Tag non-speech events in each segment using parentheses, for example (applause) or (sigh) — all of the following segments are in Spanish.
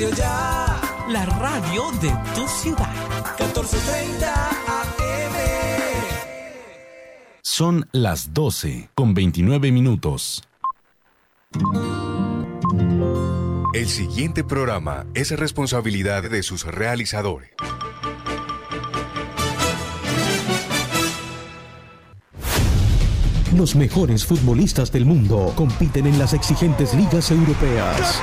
Radio Ya. La radio de tu ciudad. 1430 AM. Son las 12 con 29 minutos. El siguiente programa es responsabilidad de sus realizadores. Los mejores futbolistas del mundo compiten en las exigentes ligas europeas.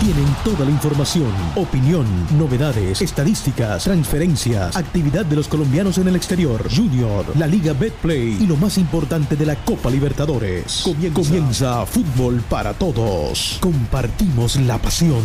Tienen toda la información, opinión, novedades, estadísticas, transferencias, actividad de los colombianos en el exterior, Junior, la Liga Betplay y lo más importante de la Copa Libertadores. Comienza, Comienza Fútbol para Todos. Compartimos la pasión.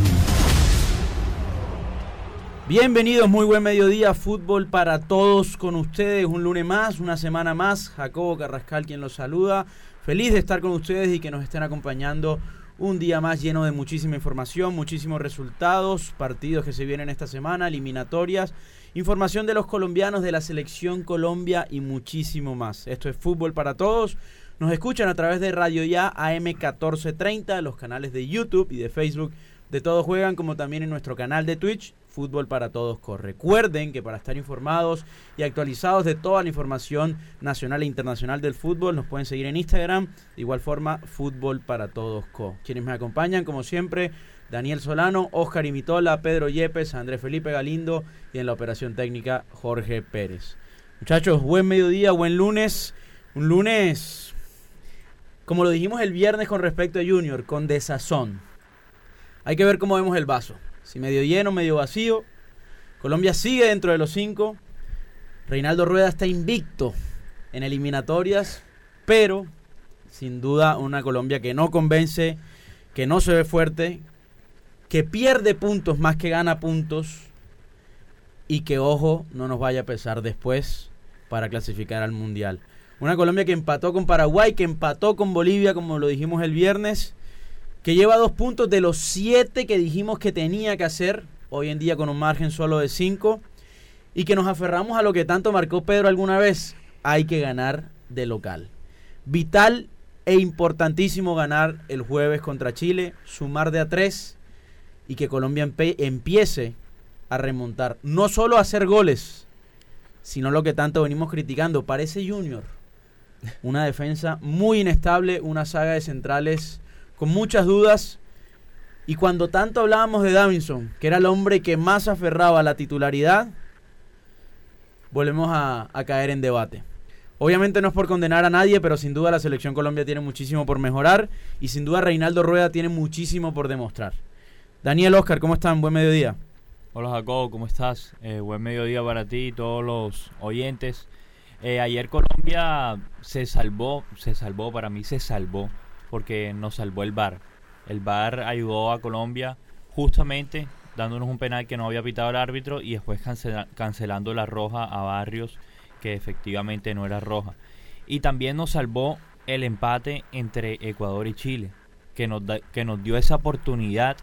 Bienvenidos, muy buen mediodía, fútbol para todos con ustedes, un lunes más, una semana más, Jacobo Carrascal quien los saluda, feliz de estar con ustedes y que nos estén acompañando un día más lleno de muchísima información, muchísimos resultados, partidos que se vienen esta semana, eliminatorias, información de los colombianos, de la selección Colombia y muchísimo más. Esto es Fútbol para Todos. Nos escuchan a través de Radio Ya AM 1430, los canales de YouTube y de Facebook de Todos Juegan, como también en nuestro canal de Twitch, Fútbol para Todos Corre. Recuerden que para estar informados y actualizados de toda la información nacional e internacional del fútbol, nos pueden seguir en Instagram. De igual forma, Fútbol para Todos Co. Quienes me acompañan, como siempre, Daniel Solano, Oscar Imitola, Pedro Yepes, Andrés Felipe Galindo y en la operación técnica, Jorge Pérez. Muchachos, buen mediodía, buen lunes. Un lunes, como lo dijimos el viernes con respecto a Junior, con desazón. Hay que ver cómo vemos el vaso. Si medio lleno, medio vacío. Colombia sigue dentro de los cinco. Reinaldo Rueda está invicto en eliminatorias, pero sin duda una Colombia que no convence, que no se ve fuerte, que pierde puntos más que gana puntos y que, ojo, no nos vaya a pesar después para clasificar al Mundial. Una Colombia que empató con Paraguay, que empató con Bolivia, como lo dijimos el viernes, que lleva dos puntos de los siete que dijimos que tenía que hacer, hoy en día con un margen solo de cinco, y que nos aferramos a lo que tanto marcó Pedro alguna vez, hay que ganar de local. Vital e importantísimo ganar el jueves contra Chile, sumar de a tres y que Colombia empiece a remontar, no solo a hacer goles, sino lo que tanto venimos criticando, parece Junior. Una defensa muy inestable, una saga de centrales con muchas dudas. Y cuando tanto hablábamos de Davinson, que era el hombre que más aferraba a la titularidad, volvemos a, caer en debate. Obviamente no es por condenar a nadie, pero sin duda la selección Colombia tiene muchísimo por mejorar y sin duda Reinaldo Rueda tiene muchísimo por demostrar. Daniel Oscar, ¿cómo están? Buen mediodía. Hola Jacobo, ¿cómo estás? Eh, buen mediodía para ti y todos los oyentes. Eh, ayer Colombia se salvó, se salvó, para mí se salvó porque nos salvó el VAR. El VAR ayudó a Colombia justamente dándonos un penal que no había pitado el árbitro y después cancelando la roja a Barrios que efectivamente no era roja. Y también nos salvó el empate entre Ecuador y Chile, que nos, que nos dio esa oportunidad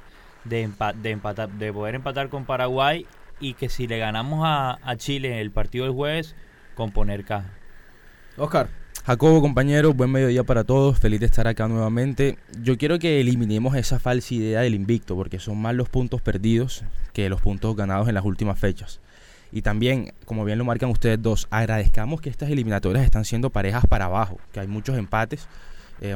de, de, empatar, de poder empatar con Paraguay y que si le ganamos a, Chile el partido del jueves, componer caja. Oscar. Jacobo, compañero, buen mediodía para todos, feliz de estar acá nuevamente. Yo quiero que eliminemos esa falsa idea del invicto, porque son más los puntos perdidos que los puntos ganados en las últimas fechas. Y también, como bien lo marcan ustedes dos, agradezcamos que estas eliminatorias están siendo parejas para abajo, que hay muchos empates. Eh,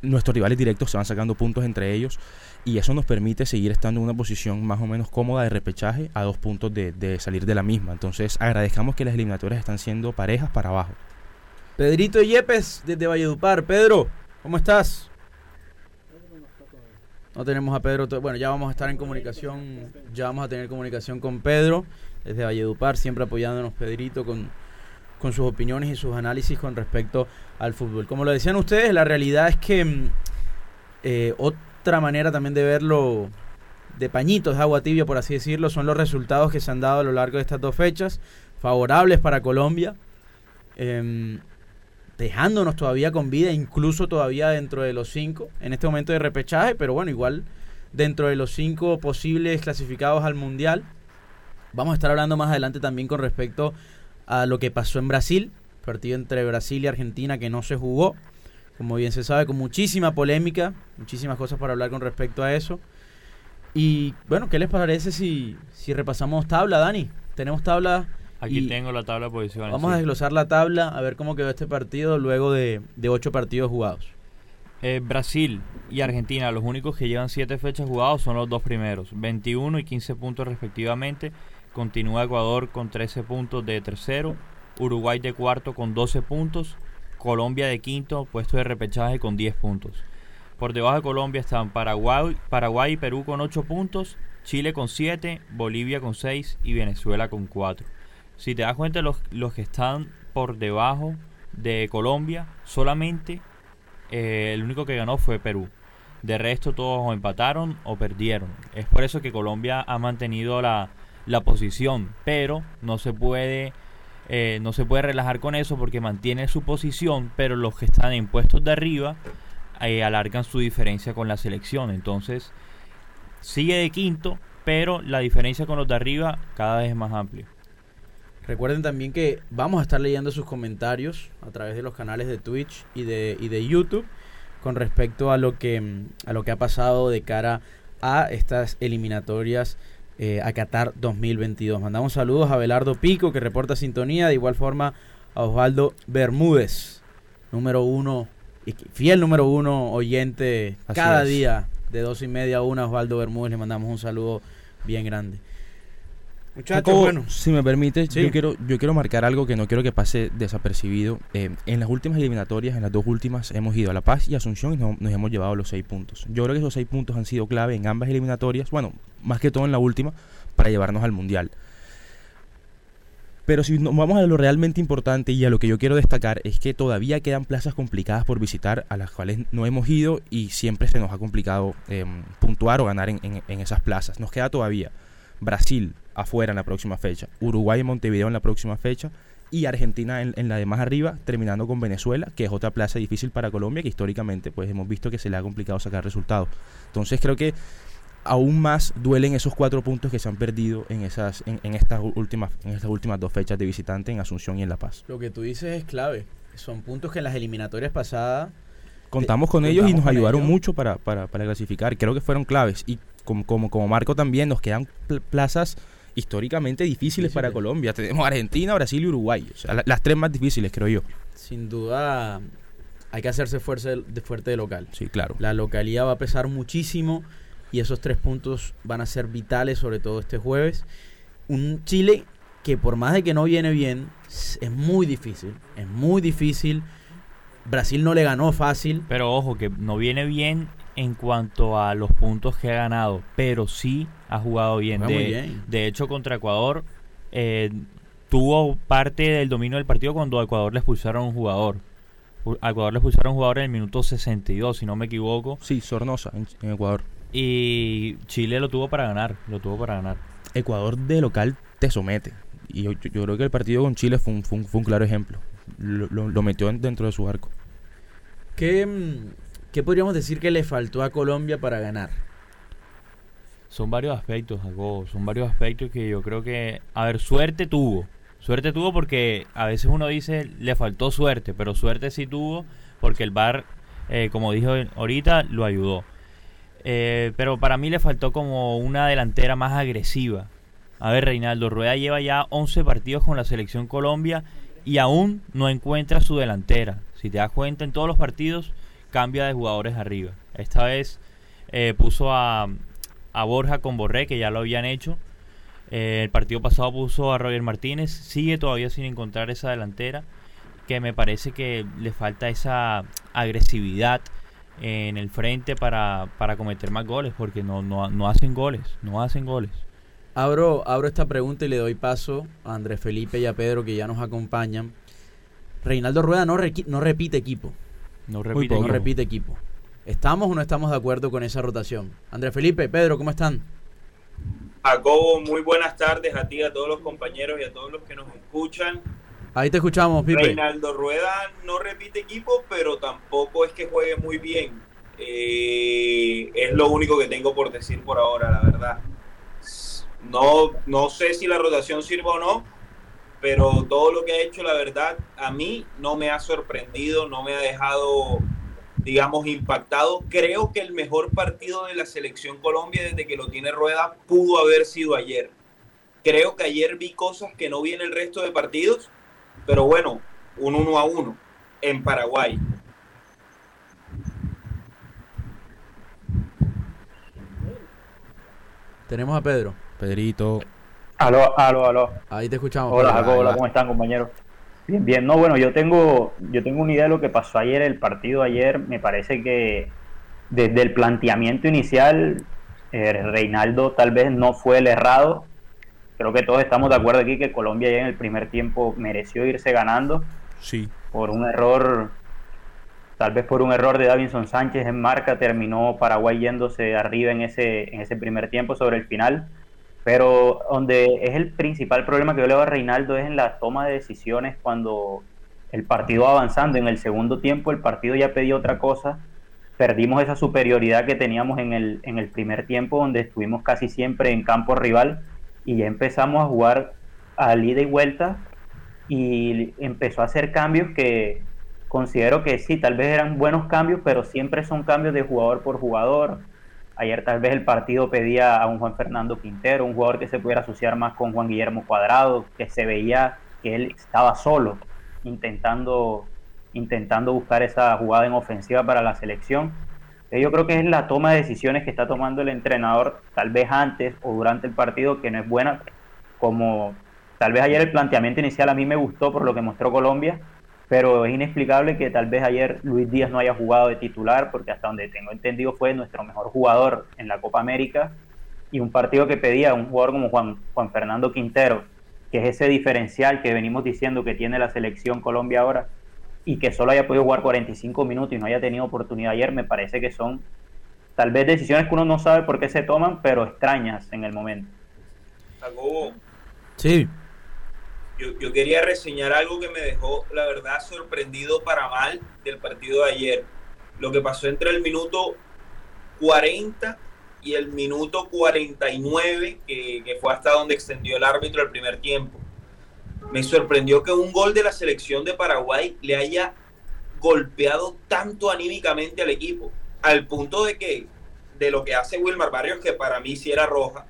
nuestros rivales directos se van sacando puntos entre ellos y eso nos permite seguir estando en una posición más o menos cómoda de repechaje a dos puntos de, de salir de la misma. Entonces agradezcamos que las eliminatorias están siendo parejas para abajo. Pedrito Yepes desde Valledupar. Pedro, ¿cómo estás? No tenemos a Pedro. Bueno, ya vamos a estar en comunicación. Ya vamos a tener comunicación con Pedro desde Valledupar, siempre apoyándonos Pedrito con, con sus opiniones y sus análisis con respecto al fútbol. Como lo decían ustedes, la realidad es que eh, otra manera también de verlo de pañitos de agua tibia, por así decirlo, son los resultados que se han dado a lo largo de estas dos fechas, favorables para Colombia. Eh, dejándonos todavía con vida, incluso todavía dentro de los cinco, en este momento de repechaje, pero bueno, igual dentro de los cinco posibles clasificados al Mundial. Vamos a estar hablando más adelante también con respecto a lo que pasó en Brasil, partido entre Brasil y Argentina que no se jugó, como bien se sabe, con muchísima polémica, muchísimas cosas para hablar con respecto a eso. Y bueno, ¿qué les parece si, si repasamos tabla, Dani? Tenemos tabla Aquí tengo la tabla de posiciones. Vamos a desglosar la tabla, a ver cómo quedó este partido luego de, ocho partidos jugados. Eh, Brasil y Argentina, los únicos que llevan siete fechas jugados son los dos primeros, 21 y 15 puntos respectivamente. Continúa Ecuador con 13 puntos de tercero, Uruguay de cuarto con 12 puntos, Colombia de quinto, puesto de repechaje con 10 puntos. Por debajo de Colombia están Paraguay, Paraguay y Perú con 8 puntos, Chile con 7, Bolivia con 6 y Venezuela con 4. Si te das cuenta, los, los que están por debajo de Colombia, solamente eh, el único que ganó fue Perú. De resto, todos o empataron o perdieron. Es por eso que Colombia ha mantenido la, la posición, pero no se puede. Eh, no se puede relajar con eso porque mantiene su posición, pero los que están en puestos de arriba eh, alargan su diferencia con la selección. Entonces, sigue de quinto, pero la diferencia con los de arriba cada vez es más amplia. Recuerden también que vamos a estar leyendo sus comentarios a través de los canales de Twitch y de, y de YouTube con respecto a lo que a lo que ha pasado de cara a estas eliminatorias eh, a Qatar 2022. Mandamos saludos a Belardo Pico que reporta sintonía, de igual forma a Osvaldo Bermúdez, número uno, fiel número uno oyente cada día de dos y media a una. Osvaldo Bermúdez le mandamos un saludo bien grande. Muchachos, bueno. Si me permite, yo, quiero, yo quiero marcar algo que no quiero que pase desapercibido. Eh, en las últimas eliminatorias, en las dos últimas, hemos ido a La Paz y Asunción y nos, hemos llevado los seis puntos. Yo creo que esos seis puntos han sido clave en ambas eliminatorias, bueno, más que todo en la última, para llevarnos al Mundial. Pero si nos vamos a lo realmente importante y a lo que yo quiero destacar es que todavía quedan plazas complicadas por visitar a las cuales no hemos ido y siempre se nos ha complicado em, puntuar o ganar en esas plazas. Nos queda todavía Brasil, afuera en la próxima fecha, Uruguay y Montevideo en la próxima fecha y Argentina en, la de más arriba, terminando con Venezuela, que es otra plaza difícil para Colombia, que históricamente pues hemos visto que se le ha complicado sacar resultados. Entonces creo que aún más duelen esos cuatro puntos que se han perdido en esas en, estas últimas en estas últimas dos fechas de visitante en Asunción y en La Paz. Lo que tú dices es clave. Son puntos que en las eliminatorias pasadas contamos con ellos y nos ayudaron mucho para, para, para, clasificar. Creo que fueron claves. Y como, como, como Marco también, nos quedan plazas históricamente difíciles para Colombia. Tenemos Argentina, Brasil y Uruguay. O sea, las tres más difíciles, creo yo. Sin duda, hay que hacerse fuerza de, fuerte de local. Sí, claro. La localidad va a pesar muchísimo y esos tres puntos van a ser vitales, sobre todo este jueves. Un Chile que por más de que no viene bien, es muy difícil. Es muy difícil. Brasil no le ganó fácil. Pero ojo, que no viene bien en cuanto a los puntos que ha ganado, pero sí ha jugado bien. De, hecho, contra Ecuador eh, tuvo parte del dominio del partido cuando a Ecuador le expulsaron un jugador. A Ecuador le expulsaron un jugador en el minuto 62, si no me equivoco. Sí, Sornosa, en, Ecuador. Y Chile lo tuvo para ganar, lo tuvo para ganar. Ecuador de local te somete. Y yo, creo que el partido con Chile fue un, claro ejemplo. Lo, lo, metió dentro de su arco. ¿Qué, mm, ¿Qué podríamos decir que le faltó a Colombia para ganar? Son varios aspectos, Jacobo. Son varios aspectos que yo creo que. A ver, suerte tuvo. Suerte tuvo porque a veces uno dice le faltó suerte, pero suerte sí tuvo porque el VAR, eh, como dijo ahorita, lo ayudó. Eh, pero para mí le faltó como una delantera más agresiva. A ver, Reinaldo Rueda lleva ya 11 partidos con la selección Colombia y aún no encuentra su delantera. Si te das cuenta, en todos los partidos cambia de jugadores arriba. Esta vez eh, puso a, a, Borja con Borré, que ya lo habían hecho. Eh, el partido pasado puso a Roger Martínez. Sigue todavía sin encontrar esa delantera, que me parece que le falta esa agresividad en el frente para, para cometer más goles, porque no, no, no hacen goles, no hacen goles. Abro, abro esta pregunta y le doy paso a Andrés Felipe y a Pedro que ya nos acompañan. Reinaldo Rueda no, no repite equipo. No repite, no repite equipo. ¿Estamos o no estamos de acuerdo con esa rotación? Andrés Felipe, Pedro, ¿cómo están? Jacobo, muy buenas tardes a ti, a todos los compañeros y a todos los que nos escuchan. Ahí te escuchamos, Pipe. Reinaldo Rueda no repite equipo, pero tampoco es que juegue muy bien. Eh, es lo único que tengo por decir por ahora, la verdad. No, no sé si la rotación sirve o no, pero todo lo que ha hecho, la verdad, a mí no me ha sorprendido, no me ha dejado, digamos, impactado. Creo que el mejor partido de la selección Colombia desde que lo tiene Rueda pudo haber sido ayer. Creo que ayer vi cosas que no vi en el resto de partidos, pero bueno, un uno a uno en Paraguay. Tenemos a Pedro. Pedrito. Aló, aló, aló. Ahí te escuchamos. Hola. Jacob, hola. ¿cómo están, compañeros? Bien, bien. No, bueno, yo tengo, yo tengo una idea de lo que pasó ayer, el partido ayer. Me parece que desde el planteamiento inicial, eh, Reinaldo tal vez no fue el errado. Creo que todos estamos de acuerdo aquí que Colombia ya en el primer tiempo mereció irse ganando Sí. por un error, tal vez por un error de Davinson Sánchez en marca, terminó Paraguay yéndose arriba en ese, en ese primer tiempo sobre el final. Pero donde es el principal problema que yo le veo a Reinaldo es en la toma de decisiones cuando el partido va avanzando. En el segundo tiempo el partido ya pedía otra cosa. Perdimos esa superioridad que teníamos en el, en el primer tiempo donde estuvimos casi siempre en campo rival y ya empezamos a jugar al ida y vuelta y empezó a hacer cambios que considero que sí, tal vez eran buenos cambios, pero siempre son cambios de jugador por jugador. Ayer tal vez el partido pedía a un Juan Fernando Quintero, un jugador que se pudiera asociar más con Juan Guillermo Cuadrado, que se veía que él estaba solo intentando, intentando buscar esa jugada en ofensiva para la selección. Eh, Yo creo que es la toma de decisiones que está tomando el entrenador, tal vez antes o durante el partido, que no es buena, como tal vez ayer el planteamiento inicial a mí me gustó por lo que mostró Colombia, pero es inexplicable que tal vez ayer Luis Díaz no haya jugado de titular, porque hasta donde tengo entendido fue nuestro mejor jugador en la Copa América, y un partido que pedía a un jugador como Juan, Juan Fernando Quintero, que es ese diferencial que venimos diciendo que tiene la selección Colombia ahora, y que solo haya podido jugar 45 minutos y no haya tenido oportunidad ayer, me parece que son tal vez decisiones que uno no sabe por qué se toman, pero extrañas en el momento. Sí. Yo, quería reseñar algo que me dejó, la verdad, sorprendido para mal del partido de ayer. Lo que pasó entre el minuto 40 y el minuto 49, que, que fue hasta donde extendió el árbitro el primer tiempo. Me sorprendió que un gol de la selección de Paraguay le haya golpeado tanto anímicamente al equipo, al punto de que de lo que hace Wilmar Barrios, que para mí sí era roja,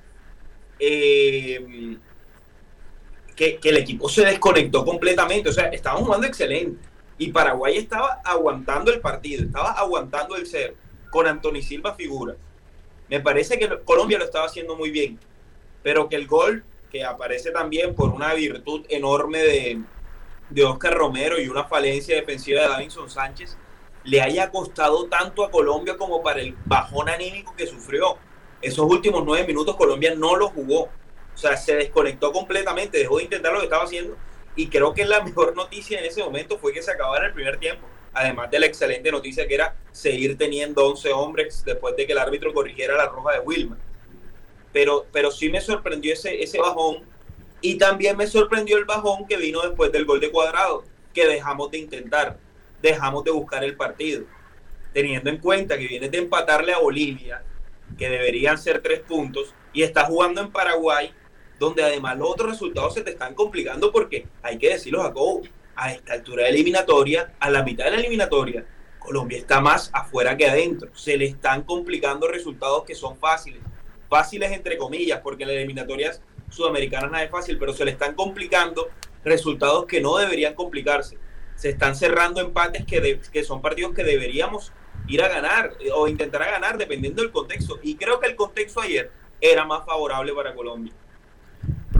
eh, que, el equipo se desconectó completamente. O sea, estaban jugando excelente. Y Paraguay estaba aguantando el partido, estaba aguantando el cero, con Anthony Silva figura. Me parece que lo- Colombia lo estaba haciendo muy bien, pero que el gol, que aparece también por una virtud enorme de, de Oscar Romero y una falencia defensiva de Davinson Sánchez, le haya costado tanto a Colombia como para el bajón anímico que sufrió. Esos últimos nueve minutos Colombia no lo jugó. O sea, se desconectó completamente, dejó de intentar lo que estaba haciendo. Y creo que la mejor noticia en ese momento fue que se acabara el primer tiempo. Además de la excelente noticia que era seguir teniendo 11 hombres después de que el árbitro corrigiera la roja de Wilmer. Pero, pero sí me sorprendió ese, ese bajón. Y también me sorprendió el bajón que vino después del gol de cuadrado, que dejamos de intentar, dejamos de buscar el partido. Teniendo en cuenta que vienes de empatarle a Bolivia, que deberían ser tres puntos, y estás jugando en Paraguay, donde además los otros resultados se te están complicando porque hay que decirlo, Jacobo, a esta altura de eliminatoria, a la mitad de la eliminatoria, Colombia está más afuera que adentro. Se le están complicando resultados que son fáciles. Fáciles entre comillas, porque en las eliminatorias sudamericanas nada es fácil, pero se le están complicando resultados que no deberían complicarse. Se están cerrando empates que, de- que son partidos que deberíamos ir a ganar eh, o intentar a ganar dependiendo del contexto. Y creo que el contexto ayer era más favorable para Colombia.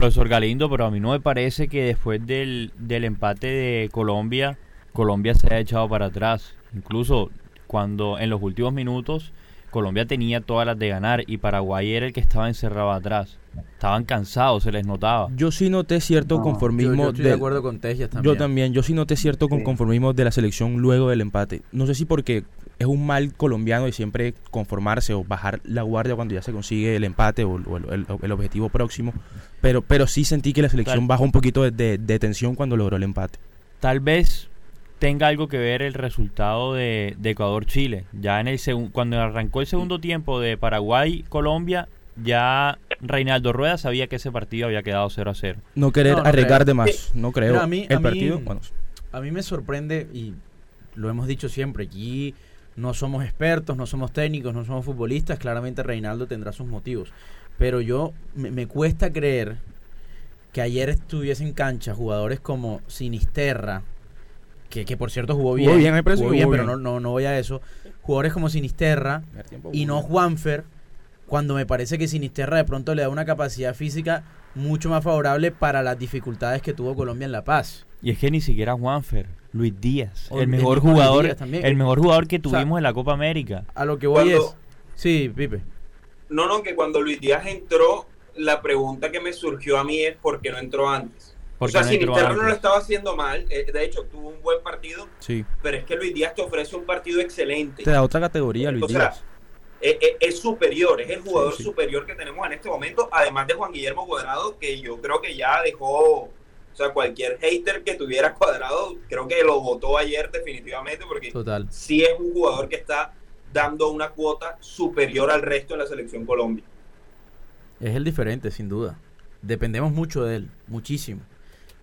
Profesor Galindo, pero a mí no me parece que después del, del empate de Colombia, Colombia se haya echado para atrás. Incluso cuando en los últimos minutos Colombia tenía todas las de ganar y Paraguay era el que estaba encerrado atrás. Estaban cansados, se les notaba. Yo sí noté cierto No, conformismo. Yo, yo estoy de acuerdo con Tejas también. Yo también, yo sí noté cierto Sí. conformismo de la selección luego del empate. No sé si porque es un mal colombiano de siempre conformarse o bajar la guardia cuando ya se consigue el empate o, o el, el- el objetivo próximo. Pero, pero sí sentí que la selección Tal- bajó un poquito de, de- de tensión cuando logró el empate. Tal vez tenga algo que ver el resultado de, de Ecuador-Chile. Ya en el cuando arrancó el segundo tiempo de Paraguay-Colombia, ya Reinaldo Rueda sabía que ese partido había quedado 0 a 0. No querer No, no arriesgar creo. de más, no creo. Mira, a mí- el a mí- partido, bueno, A mí me sorprende, y lo hemos dicho siempre, aquí no somos expertos, no somos técnicos, no somos futbolistas, claramente Reinaldo tendrá sus motivos. Pero yo me, me cuesta creer que ayer estuviese en cancha jugadores como Sinisterra, que, que por cierto jugó bien, bien, me parece jugó bien, jugó pero bien. no, no, no voy a eso. Jugadores como Sinisterra y no Juanfer, cuando me parece que Sinisterra de pronto le da una capacidad física mucho más favorable para las dificultades que tuvo Colombia en La Paz. Y es que ni siquiera Juanfer, Luis Díaz, el mejor jugador, también. el mejor jugador que sea, tuvimos en la Copa América. A lo que voy Cuando- es. Sí, Pipe. No, no, que cuando Luis Díaz entró, la pregunta que me surgió a mí es ¿por qué no entró antes? O ¿Por sea, no Sinisterra no lo estaba haciendo mal, eh, de hecho tuvo un buen partido, sí. pero es que Luis Díaz te ofrece un partido excelente. Te da otra categoría, Luis O sea, Díaz. Eh, eh, es superior, es el jugador Sí, sí. superior que tenemos en este momento, además de Juan Guillermo Cuadrado, que yo creo que ya dejó, o sea, cualquier hater que tuviera (laughs) Cuadrado, creo que lo votó ayer definitivamente, porque Total. sí es un jugador que está dando una cuota superior al resto en la selección Colombia. Es el diferente, sin duda. Dependemos mucho de él, muchísimo.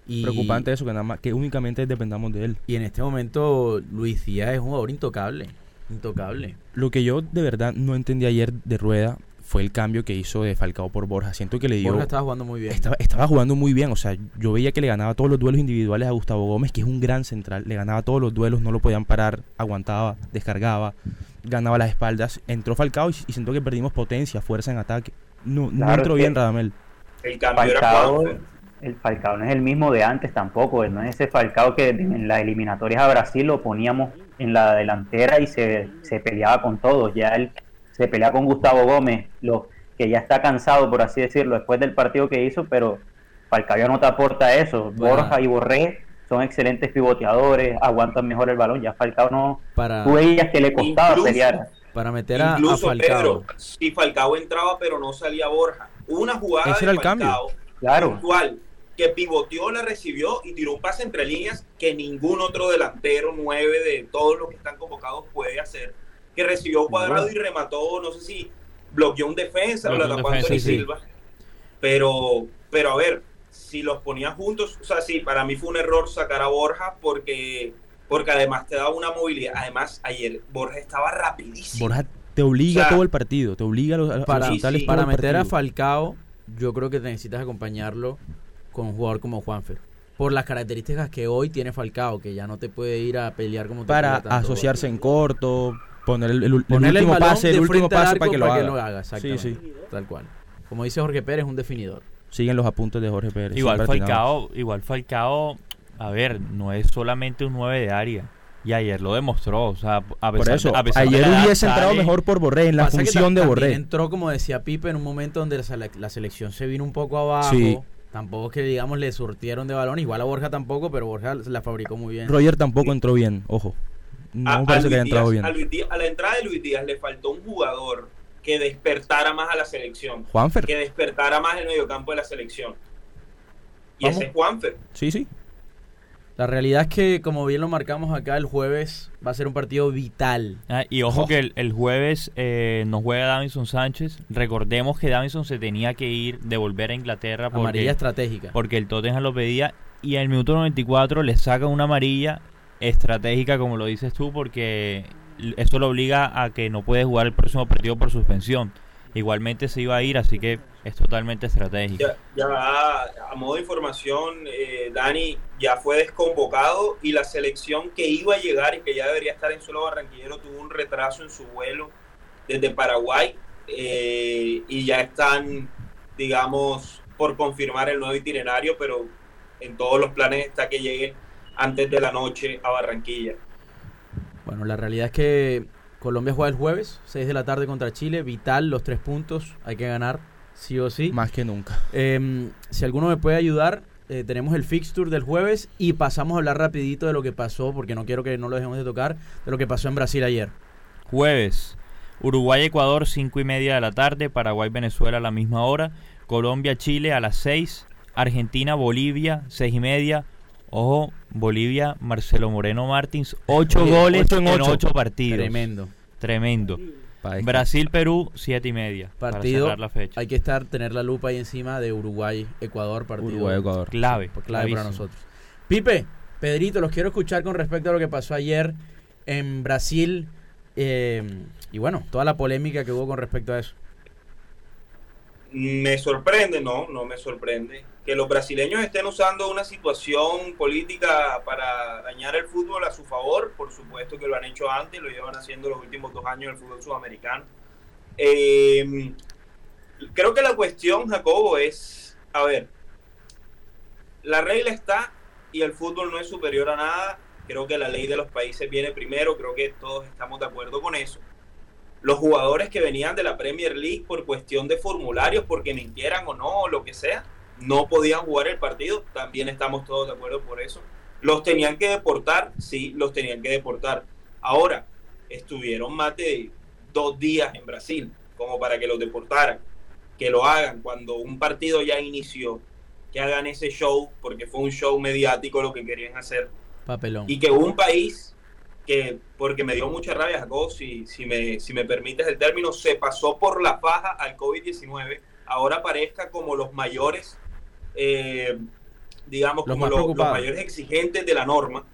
Y, Preocupante eso, que nada más, que únicamente dependamos de él. Y en este momento, Luis Díaz es un jugador intocable. Intocable. Lo que yo de verdad no entendí ayer de Rueda fue el cambio que hizo de Falcao por Borja. Siento que le dio. Borja estaba jugando muy bien. Estaba, estaba jugando muy bien, o sea, yo veía que le ganaba todos los duelos individuales a Gustavo Gómez, que es un gran central, le ganaba todos los duelos, no lo podían parar, aguantaba, descargaba, ganaba las espaldas, entró Falcao y, y siento que perdimos potencia, fuerza en ataque. No, entró bien Radamel. El cambio era Falcao, el Falcao no es el mismo de antes tampoco, no es ese Falcao que en las eliminatorias a Brasil lo poníamos en la delantera y se, se peleaba con todos, ya él se pelea con Gustavo Gómez, lo, que ya está cansado, por así decirlo, después del partido que hizo, pero Falcao ya no te aporta eso, Bueno. Borja y Borré son excelentes pivoteadores, aguantan mejor el balón, ya Falcao no, Para, tú veías que le costaba Incluso- pelear. para meter a, a Incluso Falcao. Pedro, si Falcao entraba pero no salía Borja. Hubo Una jugada Ese de cambio. Falcao Claro, puntual, que pivoteó, la recibió y tiró un pase entre líneas que ningún otro delantero nueve de todos los que están convocados puede hacer. Que recibió cuadrado y remató, no sé si bloqueó un defensa o Bloqueó tapó defensa, Anthony sí. Silva. Pero, pero a ver, si los ponía juntos, o sea, sí, para mí fue un error sacar a Borja porque, porque además te da una movilidad. Además, ayer Borja estaba rapidísimo. Borja te obliga O sea, todo el partido, te obliga a los, a para, sí, para meter a. Falcao, yo creo que necesitas acompañarlo con un jugador como Juanfer. Por las características que hoy tiene Falcao, que ya no te puede ir a pelear como te para pega tanto. asociarse en corto, poner el, último pase, de el último pase para que lo para haga. que lo haga. Sí, sí. Tal cual. Como dice Jorge Pérez, un definidor. Siguen los apuntes de Jorge Pérez. Igual. Falcao, igual Falcao, a ver, no es solamente un 9 de área. Y ayer lo demostró, o sea, a pesar, Por eso, a pesar de ayer edad, hubiese entrado sale- mejor por Borré, en la función de Borré. entró, como decía Pipe, en un momento donde la, sele- la selección se vino un poco abajo. Sí. Tampoco es que, digamos, le surtieron de balón. Igual a Borja tampoco, pero Borja la fabricó muy bien. Roger tampoco entró bien, ojo. No a, me parece que haya entrado Díaz- bien. a Luis Díaz- a la entrada de Luis Díaz le faltó un jugador que despertara más a la selección, Juanfer. que despertara más el mediocampo de la selección. Y Vamos. ese es Juanfer. Sí, sí. La realidad es que, como bien lo marcamos acá, el jueves va a ser un partido vital. Ah, y ojo Oh. que el, el jueves eh, nos juega Davinson Sánchez. Recordemos que Davinson se tenía que ir, devolver a Inglaterra porque, Amarilla estratégica. porque el Tottenham lo pedía. Y en el minuto 94 le sacan una amarilla estratégica, como lo dices tú, porque eso lo obliga a que no puede jugar el próximo partido por suspensión. Igualmente se iba a ir, así que es totalmente estratégico. Ya, ya a modo de información, eh, Dani ya fue desconvocado y la selección que iba a llegar y que ya debería estar en suelo barranquillero tuvo un retraso en su vuelo desde Paraguay eh, y ya están, digamos, por confirmar el nuevo itinerario, pero en todos los planes está que lleguen antes de la noche a Barranquilla. Bueno, la realidad es que Colombia juega el jueves, 6 de la tarde contra Chile. Vital, los tres puntos. Hay que ganar, sí o sí. Más que nunca. Eh, si alguno me puede ayudar, eh, tenemos el fixture del jueves y pasamos a hablar rapidito de lo que pasó, porque no quiero que no lo dejemos de tocar, de lo que pasó en Brasil ayer. Jueves, Uruguay-Ecuador, 5 y media de la tarde. Paraguay-Venezuela a la misma hora. Colombia-Chile a las 6. Argentina-Bolivia, 6 y media. Ojo, Bolivia, Marcelo Moreno Martins, 8 Oye, goles ocho en en ocho. 8 partidos. Tremendo. Tremendo. Pa' Brasil-Perú, 7 y media. Partido. Para cerrar la fecha. Hay que estar, tener la lupa ahí encima de Uruguay-Ecuador. Partido Uruguay-Ecuador. Clave. clave clavísimo. para nosotros. Pipe, Pedrito, los quiero escuchar con respecto a lo que pasó ayer en Brasil. eh, y bueno, toda la polémica que hubo con respecto a eso. Me sorprende, no, no me sorprende que los brasileños estén usando una situación política para dañar el fútbol a su favor. Por supuesto que lo han hecho antes, lo llevan haciendo los últimos dos años en el fútbol sudamericano. Eh, creo que la cuestión, Jacobo, es, a ver, la regla está y el fútbol no es superior a nada. Creo que la ley de los países viene primero, creo que todos estamos de acuerdo con eso los jugadores que venían de la Premier League por cuestión de formularios, porque mintieran o no, o lo que sea, no podían jugar el partido, también estamos todos de acuerdo por eso. Los tenían que deportar, sí, los tenían que deportar. Ahora, estuvieron más de dos días en Brasil, como para que los deportaran, que lo hagan cuando un partido ya inició, que hagan ese show, porque fue un show mediático lo que querían hacer, Papelón. y que un país que, porque me dio mucha rabia, Jacob, si, si, me, si me permites el término, se pasó por la faja al COVID-19, ahora parezca como los mayores, eh, digamos, Los como los, los mayores exigentes de la norma,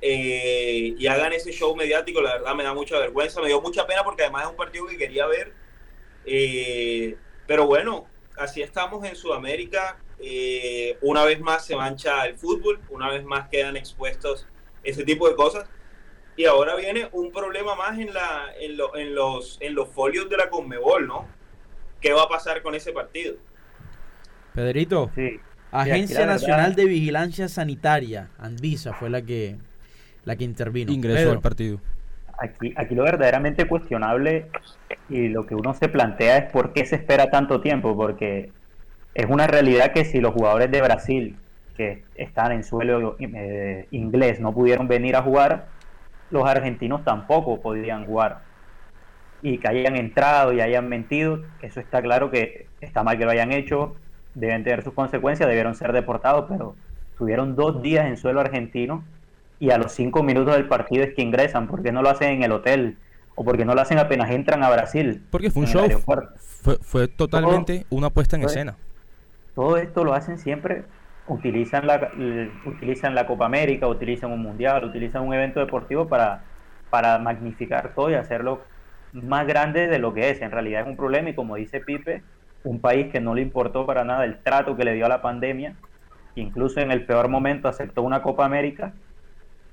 eh, y hagan ese show mediático, la verdad me da mucha vergüenza, me dio mucha pena porque además es un partido que quería ver, eh, pero bueno, así estamos en Sudamérica, eh, una vez más se mancha el fútbol, una vez más quedan expuestos ese tipo de cosas. Y ahora viene un problema más en, la, en, lo- en los, en los folios de la Conmebol, ¿no? ¿Qué va a pasar con ese partido? Pedrito, Sí. Agencia Nacional de Vigilancia Sanitaria, Anvisa, fue la que la que intervino. Ingresó Pedro, al partido. Aquí, aquí lo verdaderamente cuestionable y lo que uno se plantea es por qué se espera tanto tiempo, porque es una realidad que si los jugadores de Brasil que están en suelo eh, inglés no pudieron venir a jugar, los argentinos tampoco podían jugar. Y que hayan entrado y hayan mentido, eso está claro que está mal que lo hayan hecho, deben tener sus consecuencias, debieron ser deportados, pero tuvieron dos días en suelo argentino y a los cinco minutos del partido es que ingresan. ¿Por qué no lo hacen en el hotel? ¿O por qué no lo hacen apenas entran a Brasil? Porque fue un show. Fue, fue totalmente una puesta en escena. Todo esto lo hacen siempre. Utilizan la, utilizan la Copa América, utilizan un mundial, utilizan un evento deportivo para, para magnificar todo y hacerlo más grande de lo que es. En realidad es un problema y como dice Pipe, un país que no le importó para nada el trato que le dio a la pandemia, incluso en el peor momento aceptó una Copa América,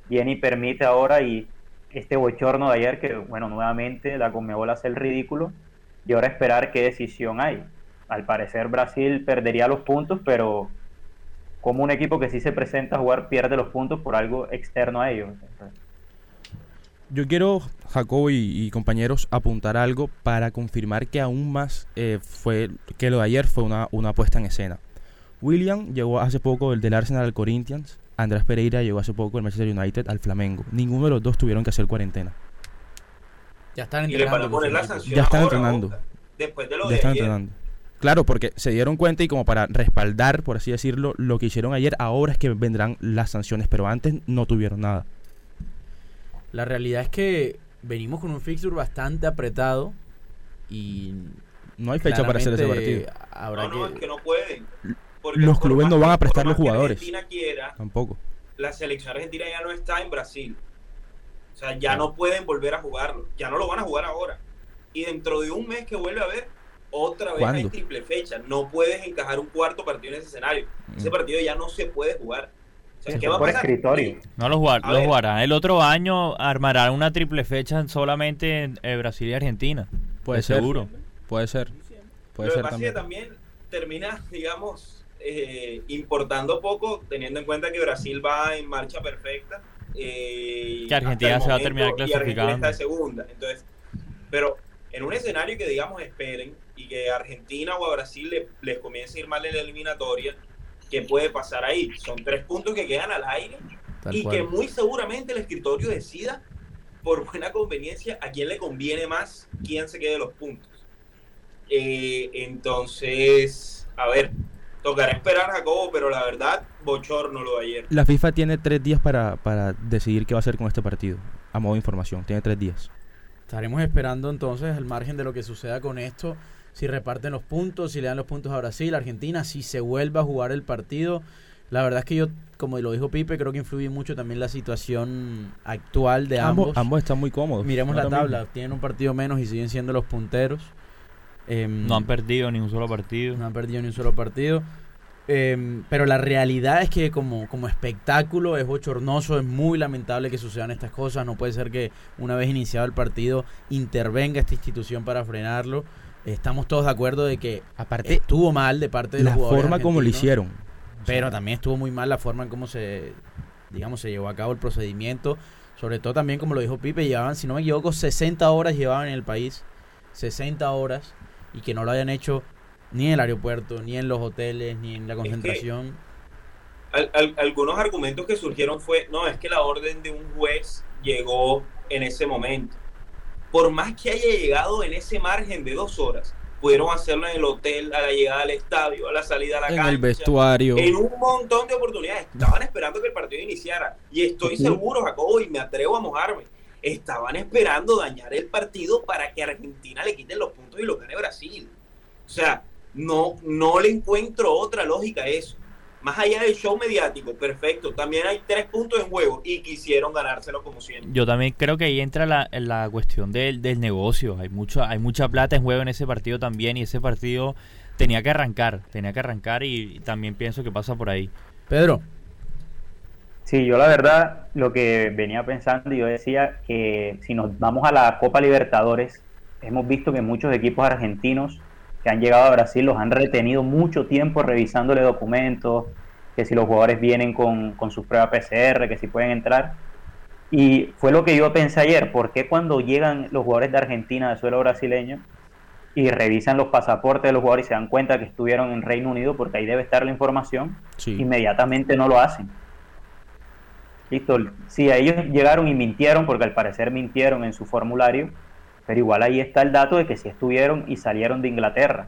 viene y permite ahora y este bochorno de ayer que, bueno, nuevamente la Conmebol hace el ridículo y ahora esperar qué decisión hay. Al parecer Brasil perdería los puntos, pero como un equipo que sí se presenta a jugar pierde los puntos por algo externo a ellos. Yo quiero, Jacobo y, y compañeros, apuntar algo para confirmar que aún más eh, fue que lo de ayer fue una, una puesta en escena. William llegó hace poco del, del Arsenal al Corinthians, Andrés Pereira llegó hace poco del Manchester United al Flamengo. Ninguno de los dos tuvieron que hacer cuarentena. ya están entrenando. sanción Ya están ahora, entrenando. Después de lo Ya de están ayer. entrenando. Claro, porque se dieron cuenta y como para respaldar, por así decirlo, lo que hicieron ayer, ahora es que vendrán las sanciones, pero antes no tuvieron nada. La realidad es que venimos con un fixture bastante apretado y No hay fecha para hacer ese partido. Habrá No, no, que es que no pueden. Porque Los clubes no van a prestar los jugadores. Argentina quiera, Tampoco. la selección argentina ya no está en Brasil. O sea, ya no pueden volver a jugarlo. Ya no lo van a jugar ahora. Y dentro de un mes que vuelve a ver, otra vez hay triple fecha. No puedes encajar un cuarto partido en ese escenario. Ese Mm. partido ya no se puede jugar. O sea, Eso ¿qué va a por pasar? escritorio. No lo, jugar, A lo ver. jugarán. El otro año armarán una triple fecha solamente en eh, Brasil y Argentina. Puede De ser. seguro. Puede ser. Puede Lo que ser pasa es que también. también termina, digamos, eh, importando poco, teniendo en cuenta que Brasil va en marcha perfecta. eh, Que Argentina se va a terminar momento, y Argentina clasificando. está de segunda. Entonces, pero en un escenario que, digamos, esperen y que a Argentina o a Brasil le- les comience a ir mal en la eliminatoria, ¿qué puede pasar ahí? Son tres puntos que quedan al aire Tal y cual. que muy seguramente el escritorio decida por buena conveniencia, ¿a quién le conviene más quién se quede los puntos? Eh, entonces, a ver, tocará esperar a Jacobo, pero la verdad, bochorno lo de ayer. La FIFA tiene tres días para, para decidir qué va a hacer con este partido, a modo de información, tiene tres días. Estaremos esperando entonces al margen de lo que suceda con esto, si reparten los puntos, si le dan los puntos a Brasil, Argentina, si se vuelve a jugar el partido. La verdad es que yo, como lo dijo Pipe, creo que influye mucho también la situación actual de ambos. Ambos, están muy cómodos. Miremos la tabla, tienen un partido menos y siguen siendo los punteros. Em, no han perdido ni un solo partido. No han perdido ni un solo partido. Em, pero la realidad es que como, como espectáculo es bochornoso, es muy lamentable que sucedan estas cosas. No puede ser que una vez iniciado el partido intervenga esta institución para frenarlo. Estamos todos de acuerdo de que aparte estuvo mal de parte de la forma como lo hicieron pero también estuvo muy mal la forma en cómo se, digamos, se llevó a cabo el procedimiento. Sobre todo también, como lo dijo Pipe, llevaban, si no me equivoco, 60 horas llevaban en el país. 60 horas. Y que no lo hayan hecho ni en el aeropuerto, ni en los hoteles, ni en la concentración. algunos argumentos que surgieron fue, no, es que la orden de un juez llegó en ese momento. Por más que haya llegado en ese margen de dos horas, pudieron hacerlo en el hotel, a la llegada al estadio, a la salida a la en el vestuario. En un montón de oportunidades. Estaban esperando que el partido iniciara. Y estoy seguro, Jacobo, y me atrevo a mojarme. Estaban esperando dañar el partido para que Argentina le quiten los puntos y lo gane Brasil. O sea, no, no le encuentro otra lógica a eso más allá del show mediático, perfecto. También hay tres puntos en juego y quisieron ganárselo como siempre. Yo también creo que ahí entra la, la cuestión del, del negocio. Hay, mucho, hay mucha plata en juego en ese partido también y ese partido tenía que arrancar, tenía que arrancar y, también pienso que pasa por ahí. Pedro. Sí, yo la verdad lo que venía pensando, yo decía que si nos vamos a la Copa Libertadores, hemos visto que muchos equipos argentinos que han llegado a Brasil los han retenido mucho tiempo revisándole documentos, que si los jugadores vienen con, con sus pruebas PCR, que si pueden entrar. Y fue lo que yo pensé ayer, ¿por qué cuando llegan los jugadores de Argentina de suelo brasileño y revisan los pasaportes de los jugadores y se dan cuenta que estuvieron en Reino Unido, porque ahí debe estar la información, inmediatamente no lo hacen? Listo, sí, ellos llegaron y mintieron, porque al parecer mintieron en su formulario, pero igual ahí está el dato de que si estuvieron y salieron de Inglaterra.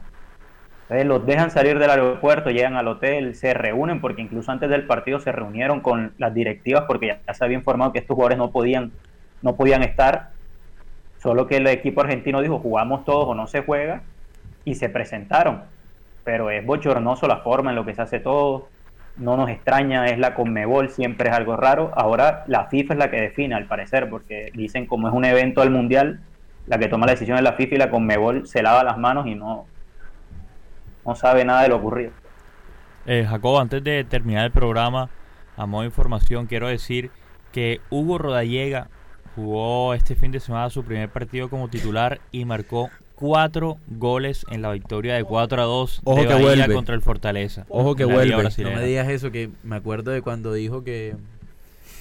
Entonces los dejan salir del aeropuerto, llegan al hotel, se reúnen, porque incluso antes del partido se reunieron con las directivas porque ya, se había informado que estos jugadores no podían, no podían estar. Solo que el equipo argentino dijo jugamos todos o no se juega y se presentaron. Pero es bochornoso la forma en lo que se hace todo. No nos extraña, es la Conmebol, siempre es algo raro. Ahora la FIFA es la que define, al parecer, porque dicen como es un evento al mundial, la que toma la decisión es la FIFA y la Conmebol se lava las manos y no, no sabe nada de lo ocurrido. Eh, Jacob, antes de terminar el programa, a modo de información, quiero decir que Hugo Rodallega jugó este fin de semana su primer partido como titular y marcó cuatro goles en la victoria de 4 a 2 Ojo de Bahía contra el Fortaleza. Ojo que vuelve. No me digas eso, que me acuerdo de cuando dijo que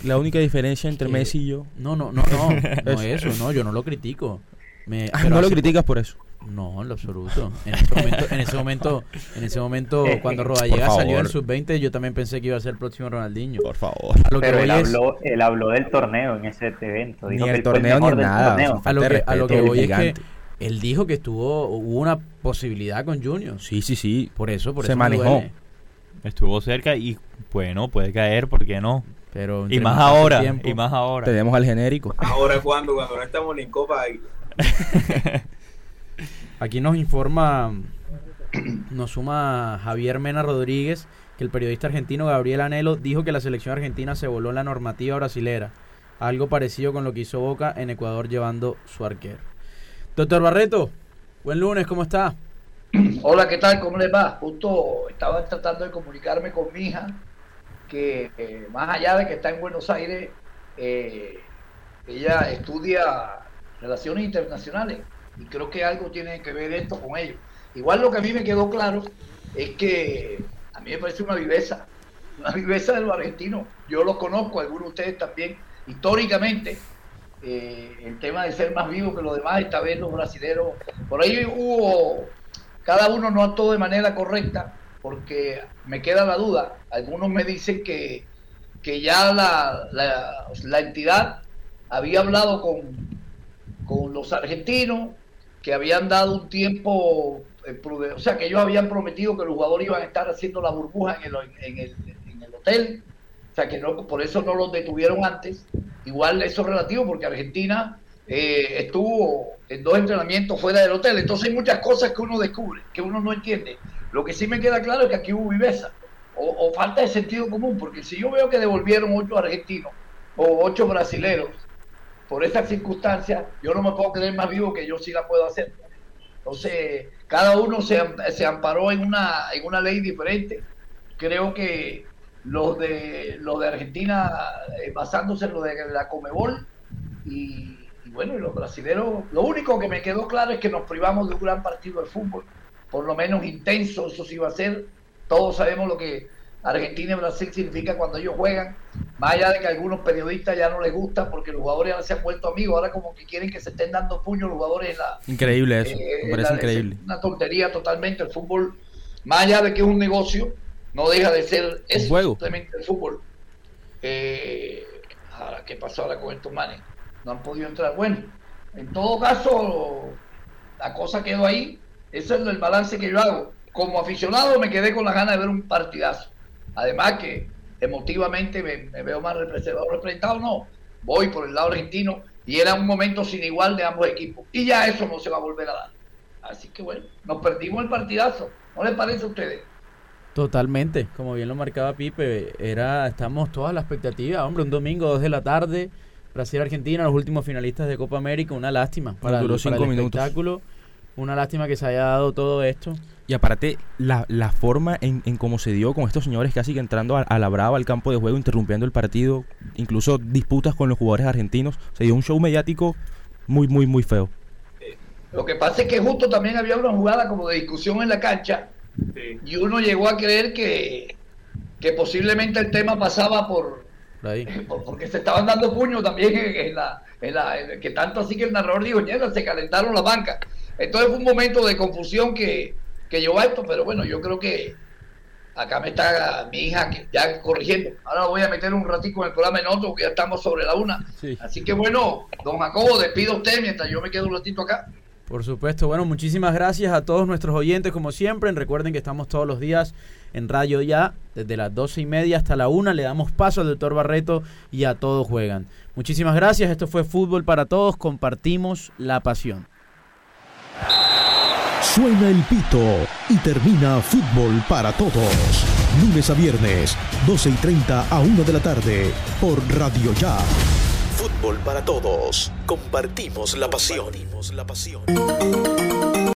la única diferencia entre Messi y yo. No, no, no, no, no (laughs) eso, no, yo no lo critico. Ah, no lo criticas por eso. No, en lo absoluto. En ese momento, en ese momento, en ese momento (laughs) cuando Rodallega salió en sub-20, yo también pensé que iba a ser el próximo Ronaldinho. Por favor. Pero él, habló, él habló del torneo en ese evento. ni el torneo ni nada. A lo que, a lo que voy es que él dijo que estuvo hubo una posibilidad con Junior. Sí, sí, sí. Por eso, por Se eso manejó. Estuvo cerca y bueno, puede caer, ¿por qué no? Pero y más ahora, y más ahora. Tenemos al genérico. Ahora cuando, cuando no estamos en Copa. (laughs) Aquí nos informa, nos suma Javier Mena Rodríguez, que el periodista argentino Gabriel Anelo dijo que la selección argentina se voló la normativa brasilera. Algo parecido con lo que hizo Boca en Ecuador llevando su arquero. Doctor Barreto, buen lunes, ¿cómo está? Hola, ¿qué tal? ¿Cómo les va? Justo estaba tratando de comunicarme con mi hija que eh, más allá de que está en Buenos Aires, eh, ella estudia relaciones internacionales y creo que algo tiene que ver esto con ello. Igual lo que a mí me quedó claro es que a mí me parece una viveza, una viveza de los argentinos. Yo los conozco, algunos de ustedes también, históricamente. Eh, el tema de ser más vivo que los demás, esta vez los brasileños, por ahí hubo, cada uno no actuó de manera correcta, porque me queda la duda. Algunos me dicen que, que ya la, la, entidad había hablado con, los argentinos, que habían dado un tiempo, eh, o sea, que ellos habían prometido que los jugadores iban a estar haciendo la burbuja en el hotel, o sea, que no, por eso no los detuvieron antes. Igual eso es relativo porque Argentina eh, estuvo en dos entrenamientos fuera del hotel. Entonces hay muchas cosas que uno descubre, que uno no entiende. Lo que sí me queda claro es que aquí hubo viveza o, falta de sentido común, porque si yo veo que devolvieron ocho argentinos o ocho brasileros por esas circunstancias, yo no me puedo creer más vivo que yo sí la puedo hacer. Entonces, cada uno se, se amparó en una, en una ley diferente. Creo que los de, los de Argentina, eh, basándose en lo de la Comebol, y, bueno, y los brasileños, lo único que me quedó claro es que nos privamos de un gran partido de fútbol, por lo menos intenso, eso sí va a ser. Todos sabemos lo que Argentina y Brasil significa cuando ellos juegan, más allá de que a algunos periodistas ya no les gusta porque los jugadores ahora se han vuelto amigos, ahora como que quieren que se estén dando puños los jugadores la... Increíble eso, eh, me parece increíble. una tontería totalmente, el fútbol, más allá de que es un negocio, no deja de ser eso, juego. simplemente el fútbol. Eh, ahora, ¿qué pasó ahora con estos manes? No han podido entrar. Bueno, en todo caso, la cosa quedó ahí. Ese es el balance que yo hago. Como aficionado me quedé con la ganas de ver un partidazo. Además que emotivamente me, veo más representado, representado no, voy por el lado argentino y era un momento sin igual de ambos equipos. Y ya eso no se va a volver a dar. Así que bueno, nos perdimos el partidazo. ¿No les parece a ustedes? Totalmente, como bien lo marcaba Pipe, era, estamos todas la expectativa, hombre, un domingo, dos de la tarde, Brasil-Argentina, los últimos finalistas de Copa América, una lástima para, Duró cinco el espectáculo, una lástima que se haya dado todo esto. Y aparte, la, la forma en, en cómo se dio con estos señores casi que entrando a, la brava al campo de juego, interrumpiendo el partido, incluso disputas con los jugadores argentinos, se dio un show mediático muy, muy, muy feo. Lo que pasa es que justo también había una jugada como de discusión en la cancha y uno llegó a creer que, que posiblemente el tema pasaba por, (laughs) porque se estaban dando puños también en, la, en la que tanto así que el narrador dijo, se calentaron la banca. Entonces fue un momento de confusión que, que llevó a esto, pero bueno, yo creo que acá me está mi hija ya corrigiendo. Ahora voy a meter un ratico en el programa en otro, porque ya estamos sobre la una. Así que bueno, don Jacobo, despido a usted mientras yo me quedo un ratito acá. Por supuesto, bueno, muchísimas gracias a todos nuestros oyentes, como siempre. Recuerden que estamos todos los días en Radio Ya, desde las doce y media hasta la una. Le damos paso al doctor Barreto y a todos juegan. Muchísimas gracias. Esto fue Fútbol para Todos. Compartimos la pasión. Suena el pito y termina Fútbol para Todos. Lunes a viernes, 12 y 30 a 1 de la tarde, por Radio Ya. Fútbol para todos. Compartimos la pasión. la pasión.